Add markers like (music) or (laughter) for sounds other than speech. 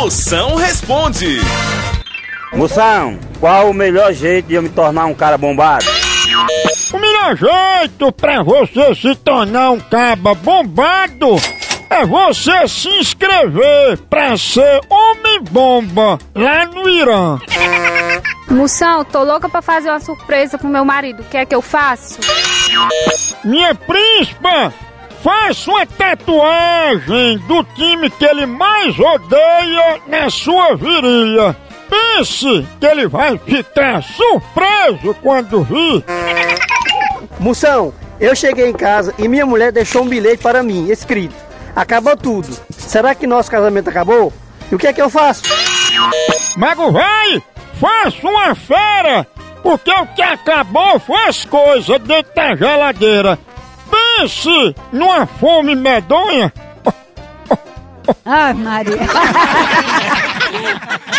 Moção responde. Moção, qual o melhor jeito de eu me tornar um cara bombado? O melhor jeito pra você se tornar um caba bombado é você se inscrever pra ser homem-bomba lá no Irã. Moção, tô louca pra fazer uma surpresa pro meu marido. Quer que eu faça? Minha príncipa, faça uma tatuagem do time que ele mais odeia na sua virilha. Pense que ele vai ficar surpreso quando vir. Moção, eu cheguei em casa e minha mulher deixou um bilhete para mim, escrito: Acabou tudo. Será que nosso casamento acabou? E o que é que eu faço? Mago vai, faça uma fera, porque o que acabou foi as coisas dentro da geladeira. Pense numa é fome medonha. Ai, Maria. (laughs)